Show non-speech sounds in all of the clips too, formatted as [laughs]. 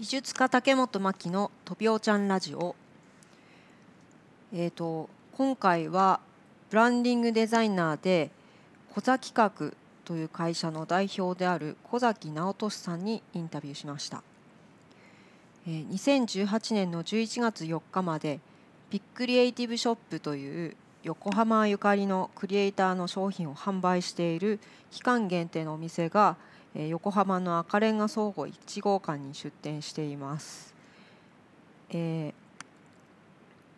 美術家竹本真希の「とびおちゃんラジオ」えーと、今回はブランディングデザイナーで小崎企画という会社の代表である小崎直俊さんにインタビューしました、えー、2018年の11月4日までビッグクリエイティブショップという横浜ゆかりのクリエイターの商品を販売している期間限定のお店が横浜の赤レンガ倉庫1号館に出店しています。えー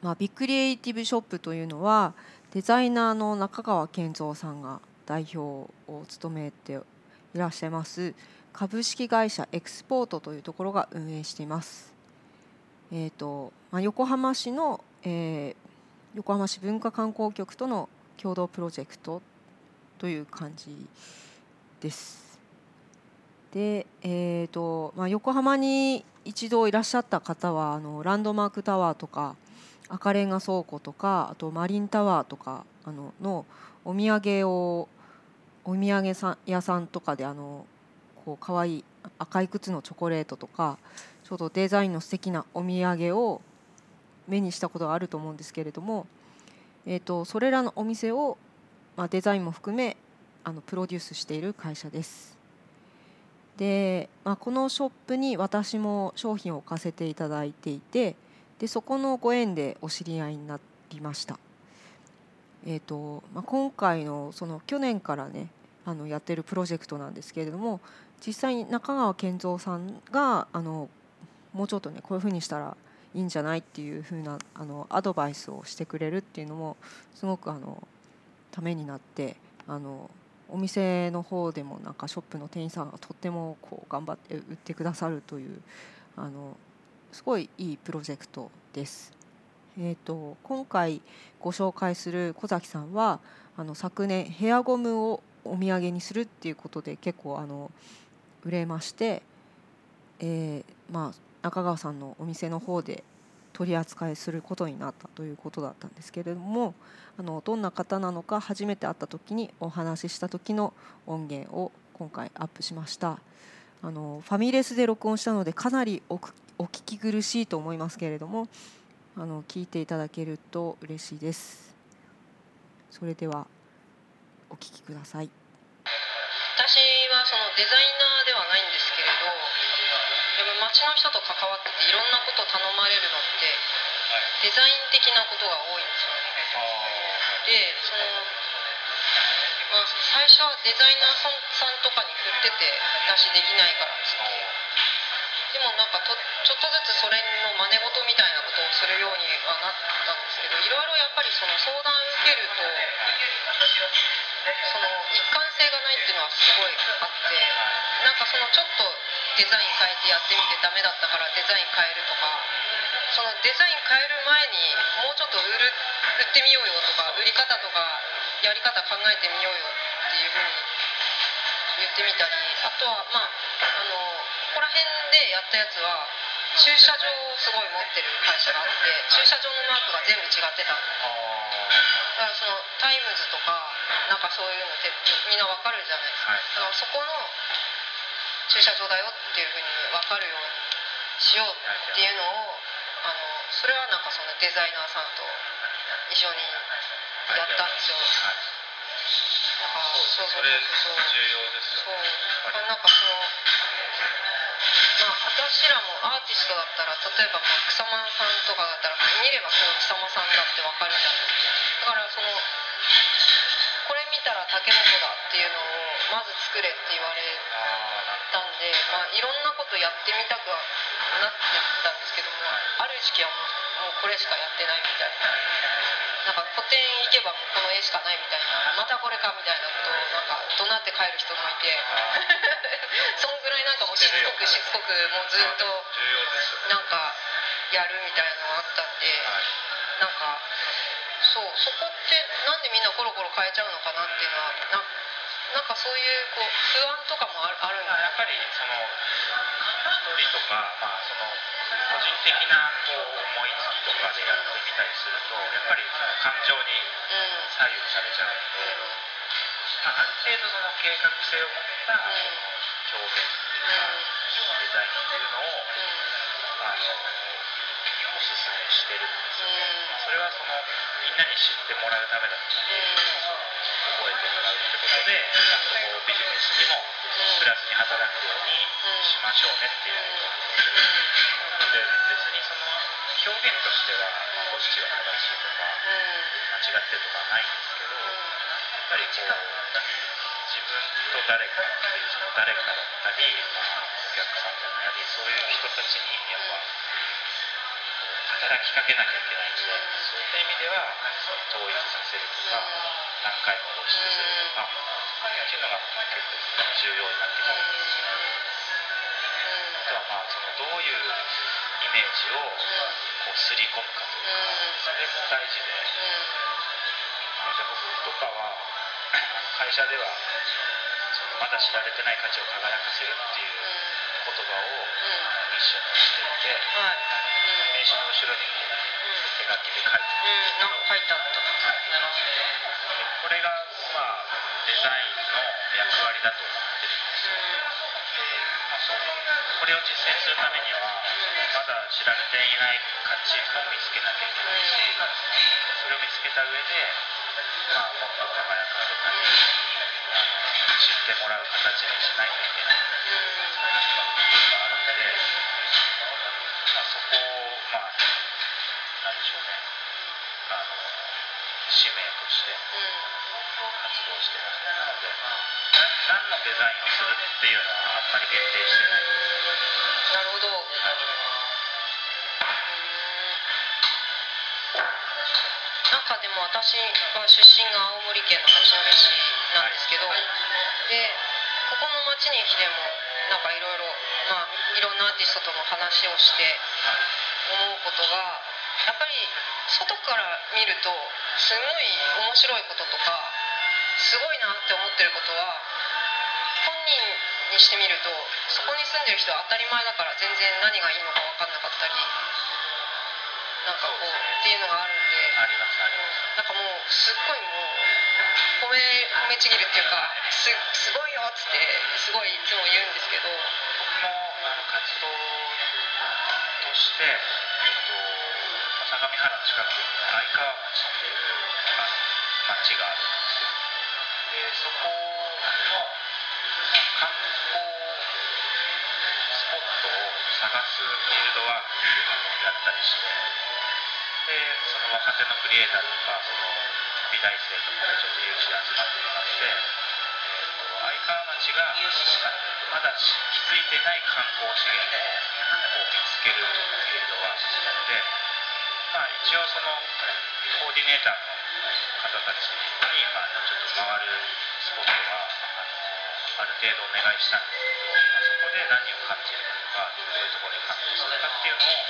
まあ、ビッグクリエイティブショップというのはデザイナーの中川健三さんが代表を務めていらっしゃいます株式会社エクスポートというところが運営しています。えーとまあ、横浜市の、えー、横浜市文化観光局との共同プロジェクトという感じです。で、えーとまあ、横浜に一度いらっしゃった方はあのランドマークタワーとか赤レンガ倉庫とかあとマリンタワーとかあののお土産をお土産屋さんとかであのこう可愛い赤い靴のチョコレートとかちょっとデザインの素敵なお土産を目にしたことがあると思うんですけれども、えーと、それらのお店を、まあ、デザインも含めあのプロデュースしている会社です。で、まあ、このショップに私も商品を置かせていただいていてでそこのご縁でお知り合いになりました。えーとまあ、今回のその去年からねあのやってるプロジェクトなんですけれども実際に中川健三さんがあのもうちょっとねこういうふうにしたらいいんじゃないっていうふうなあのアドバイスをしてくれるっていうのもすごくあのためになってあのお店の方でもなんかショップの店員さんがとってもこう頑張って売ってくださるというあのすごいいいプロジェクトです。えーと、今回ご紹介する小崎さんはあの昨年ヘアゴムをお土産にするっていうことで結構あの売れまして、えー、まあ、中川さんのお店の方で取り扱いすることになったということだったんですけれどもあのどんな方なのか初めて会った時にお話しした時の音源を今回アップしました。あのファミレスで録音したのでかなりおお聞き苦しいと思いますけれどもあの聞いていただけると嬉しいです。それではお聞きください。私はそのデザイナーではないんですでも街の人と関わってていろんなこと頼まれるのってデザイン的なことが多いんですよね。でそのまあ、最初はデザイナーさんとかに振ってて私できないからっつって。でもなんかとちょっとずつそれの真似事みたいなことをするようにはなったんですけどいろいろやっぱりその相談受けるとその一貫性がないっていうのはすごいあってなんかそのちょっとデザイン変えてやってみてダメだったからデザイン変えるとかそのデザイン変える前にもうちょっと売る売ってみようよとか売り方とかやり方考えてみようよっていうふうに言ってみたりあとはまああのこら辺でやったやつは駐車場をすごい持ってる会社があって駐車場のマークが全部違ってただからその Times とかなんかそういうのってみんなわかるじゃないですか、だからそこの駐車場だよっていうふうに分かるようにしようっていうのをあのそれはなんかそのデザイナーさんと一緒にやったんですよ。だからそうそうそうそう。重要ですよ、ね、そう。なんかそのまあ、私らもアーティストだったら例えばまあ草間さんとかだったら見ればこの草間さんだって分かるじゃないですかだからそのこれ見たら竹本だっていうのをまず作れって言われ、いろんなことやってみたくはなってたんですけどもある時期はもうこれしかやってないみたいな。なんか個展行けばもうこの絵しかないみたいなまたこれかみたいなことをなんか怒鳴って帰る人もいて [laughs] そんぐらいなんかもうしつこくしつこくもうずっとなんかやるみたいなのがあったんでなんかそうそこってなんでみんなコロコロ変えちゃうのかなっていうのはななんかそういうこう不安とかもあるあるやっぱりその一人とか、まあ、その個人的なこう思いつきとかでやってみたりするとやっぱりその感情に左右されちゃうので、まあ、ある程度その計画性を持ったその表現っていうかデザインっていうのをあのおすすめしてるんですよね、それはそのみんなに知ってもらうためだったり覚えてもらうってことでそこをビジネスにもプラスに働くようにしましょうねっていうことで別にその表現としてはどっちが正しいとか間違ってるとかはないん。ですけどやっぱりこう自分と誰かっていうその誰かだったり、まあ、お客さん。だったりそういう人たちにやっぱ働きかけなきゃいけないんでそういった意味では統一させるとか何回も露出するとかっていうのが結構重要になってくるんですね。あとはまあそのどういうイメージをこうすり込むかとかそれも大事でじゃあ僕とかは会社ではそのまだ知られてない価値を輝かせるっていう言葉をミッションにしていてはい名刺の後ろにも手書きで書いてうんなんか書いてあったこれがまあデザインの役割だと思ってるんですよ。でまあ、そのこれを実践するためにはまだ知られていない価値も見つけなきゃいけないしそれを見つけた上で、まあ、もっと輝かせたりあの知ってもらう形にしないといけないことがあるので、まあ、そこをまあなんでしょうね。あの使命として。活動してますねなので、まあ、な何のデザインをするっていうのはあんまり限定してない。なるほど。なんかでも私は出身が青森県の八戸市なんですけど、でここの町に来てもなんかいろいろまあいろんなアーティストとも話をして思うことがやっぱり外から見るとすごい面白いこととかすごいなって思ってることは本人にしてみるとそこに住んでる人は当たり前だから全然何がいいのか分かんなかったりなんかこうっていうのがあるんでありますあります。なんかもうすっごいもう褒め褒めちぎるっていうかすすごいよっつってすごいいつも言うんですけど。僕もあの活動として、えっと、相模原の近くに相川町っていうあの町があるんですよでそこの観光スポットを探すフィールドワークっていうのをやったりしてでその若手のクリエイターとかその美大生とかがちょっと有志で集まってもらって、川町がまだ気づいてない観光資源を見つけるフィールドワークなので、まあ、一応そのコーディネーターの方たちに、まあ、ちょっと回るスポットはあのある程度お願いしたんですけど、まあ、そこで何を感じるかとかどういうところに感動するかっていうのを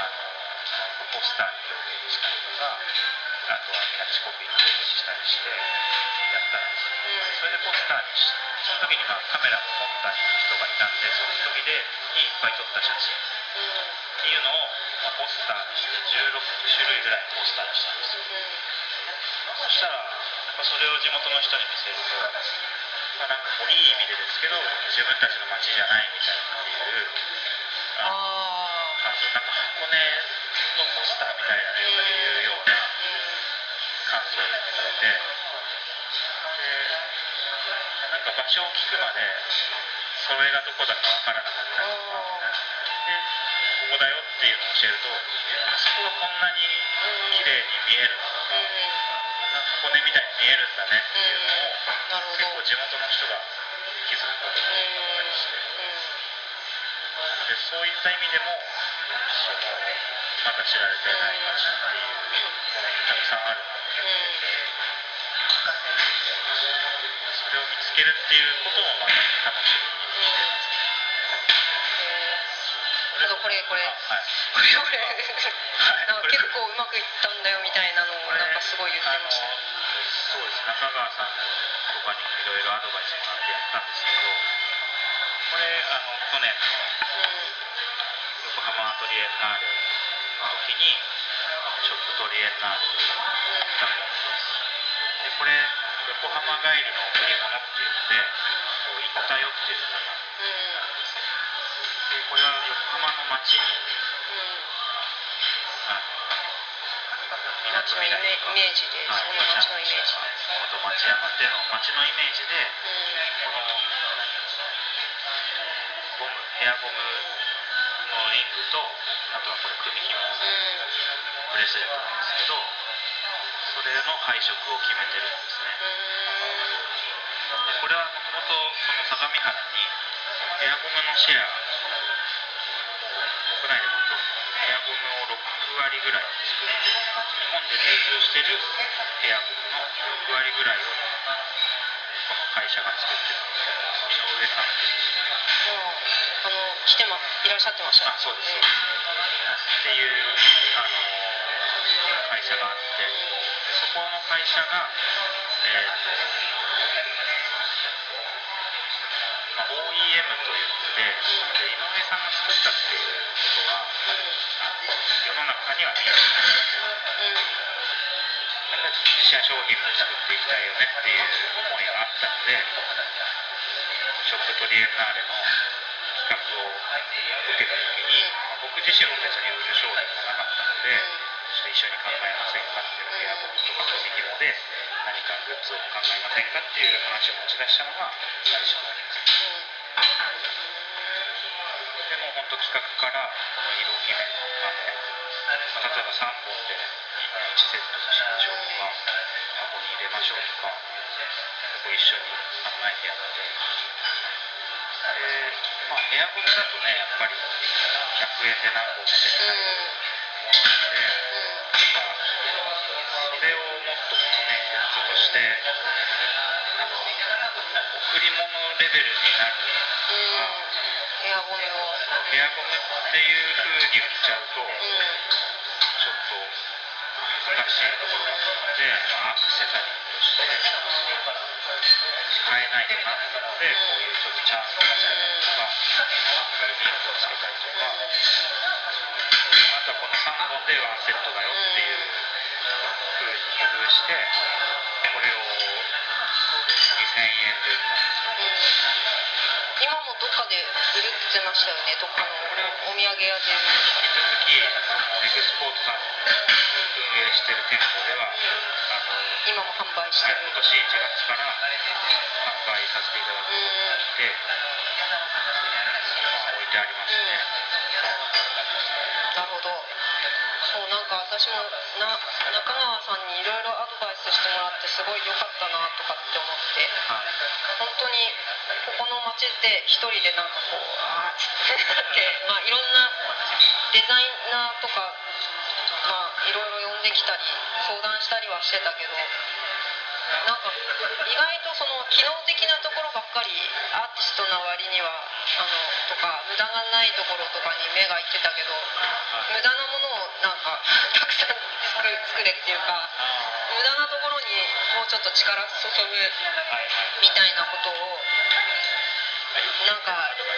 あのポスターに表現したりとかあとはキャッチコピーに表現したりしてやったんですよそれでポスターにしその時にまあカメラも持った人がいたんでその時でにいっぱい撮った写真っていうのを、まあ、ポスターにして16種類ぐらいポスターにしたんですよそしたらやっぱそれを地元の人に見せると、まあ、なんかこういい意味でですけど自分たちの街じゃないみたいなっていうあなんか箱根のポスターみたいなねというような感想を言ってくれてなんか場所を聞くまでそれがどこだかわからなかったりとかでここだよっていうのを教えるとあそこがこんなに綺麗に見えるのとか箱根みたいに見えるんだねっていうのを結構地元の人が気づくことがあったりしてでそういった意味でもまだ知られてない街っていうものがたくさんあるなと思っるっていうこともまた楽しみにしてますね。あとこれこれ。あはい。これこれ。はい。なんか結構うまくいったんだよみたいなのをなんかすごい言ってました。そうです中川さんとかにもいろいろアドバイスもらってやったんですけどこれあの去年の横浜アトリエンナーレの時にショップトリエンナーレでこれ横浜帰りの贈り物っていうのでこう行ったよっていう歌があるんですよでこれは横浜の街にあの街のイメイメージで、はいその街のイメージ。元町山での街のイメージでこのゴムヘアゴムのリングとあとはこれ首紐ブレスレットなんですけどそれの配色を決めてるんですこれはもともとその相模原にヘアゴムのシェア国内でもヘアゴムを6割ぐらい作って日本で流通してるヘアゴムの6割ぐらいをこの会社が作ってるんです井上さんあの来てまいらっしゃってました。あそうですそうですっていうあの会社があってそこの会社が、えーまあ、OEM といってで井上さんが作ったっていうことは世の中には見えてない自社商品も作っていきたいよねっていう思いがあったのでショップトリエンナーレの企画を受けた時に、まあ僕自身も別に売る商品もなかったので、一緒に考えませんかっていうヘアゴムとか飛び紐で何かグッズを考えませんかっていう話を持ち出したのが最初なんです。でも本当企画からこの色決めまで、まあ例えば3本で1セットにしましょうとか箱に入れましょうとか結構一緒に考えてやってでまあエアゴムだとねやっぱり100円で何本も手に入るものなので、まあ、それをもっとこのねグッズとしてあの贈り物レベルになるのがヘアゴムを。ヘアゴムっていう風に売っちゃうとちょっと難しいところなので、まあ、アクセサリーとして使えないかなってのでこういうちょっとチャームをつけたりとかリングをつけたりとかこの3本でワンセットだよっていう風に工夫してこれを2000円で売ったんですよ今もどっかで売るってましたよね。どっかのお土産屋で。引き続きそのエクスポートさんの運営してる店舗ではあの今も販売してる。はい今年1月から販売させていただくことになって、まあ、置いてありますね。なるほど。そうなんか私もな中川さんにいろいろアドバイスしてもらってすごい良かったなとかって思ってはい本当にここの街で一人でなんかこうあーっつって [laughs] まあいろんなデザイナーとかまあいろいろ呼んできたり相談したりはしてたけどなんか意外とその機能的なところばっかりアーティストな割にはあのとか無駄がないところとかに目がいってたけどはい。無駄なものをなんかたくさん作る作れっていうか無駄なところにもうちょっと力注ぐみたいなことをなんか、うん、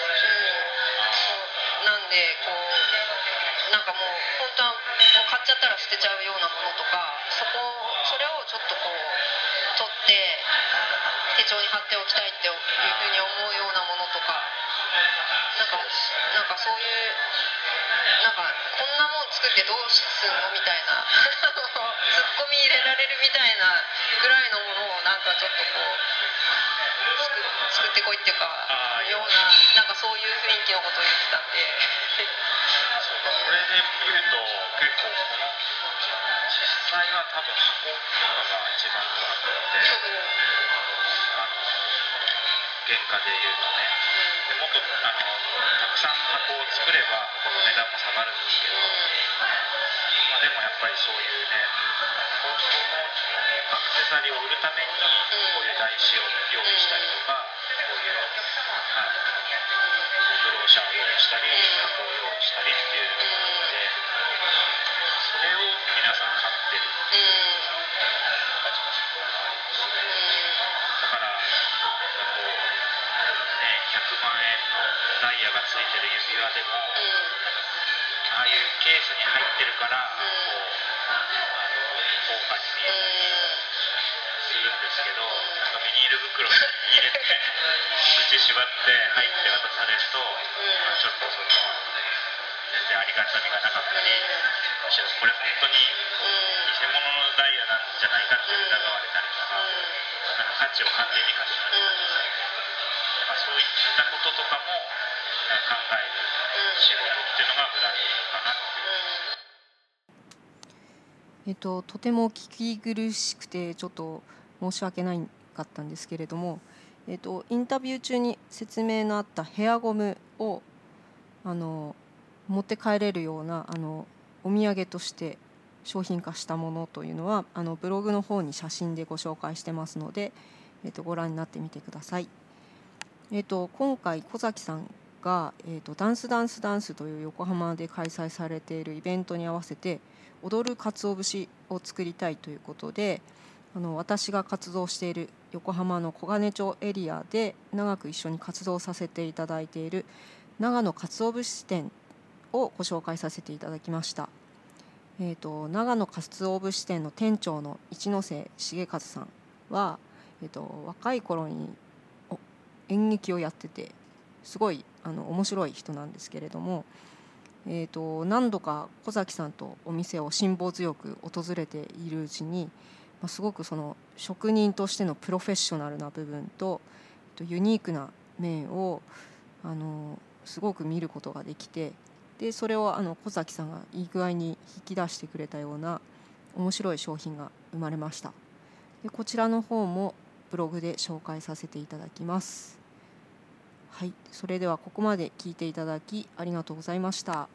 そうなんでこうなんかもう本当はもう買っちゃったら捨てちゃうようなものとかそこそれをちょっとこう取って手帳に貼っておきたいっていうふうに思うようなものとか。なんかなんかそういうなんかこんなもん作ってどうすんのみたいなツッコミ入れられるみたいなぐらいのものをなんかちょっとこう作作ってこいっていうかようななんかそういう雰囲気のことを言ってたんで。これで見ると結構実際は多分箱とかが一番高くて。あの原価でいうとねでもっとあのたくさん箱を作ればこの値段も下がるんですけど、まあ、でもやっぱりそういうねこのアクセサリーを売るためにこういう台紙を用意したりとかこういうあのブローシャーを用意したり箱を用意したりっていうのでそれを皆さん買ってるるああいうケースに入ってるからこうあの高価に見えたりするんですけどなんかビニール袋に入れて口縛って入って渡されると、まあ、ちょっとその全然ありがたみがなかったりむしろこれ本当に偽物のダイヤなんじゃないかって疑われたりとかなんか価値を完全に勝ち取られたりするまあ、そういったこととかも仕事っていうのがブランディングかな。えっと、とても聞き苦しくてちょっと申し訳ないかったんですけれども、えっと、インタビュー中に説明のあったヘアゴムをあの持って帰れるようなあのお土産として商品化したものというのはあのブログの方に写真でご紹介してますので、えっと、ご覧になってみてください。えっと、今回小崎さんが、えっと、ダンスダンスダンスという横浜で開催されているイベントに合わせて踊る鰹節を作りたいということであの私が活動している横浜の小金町エリアで長く一緒に活動させていただいている長野鰹節店をご紹介させていただきました。えーと、長野鰹節店の店長の一ノ瀬重和さんは、えー、と若い頃に演劇をやっててすごいあの面白い人なんですけれどもえーと、何度か小崎さんとお店を辛抱強く訪れているうちに、まあ、すごくその職人としてのプロフェッショナルな部分とユニークな面をあのすごく見ることができてでそれをあの小崎さんがいい具合に引き出してくれたような面白い商品が生まれました。でこちらの方もブログで紹介させていただきます。はい、それではここまで聞いていただきありがとうございました。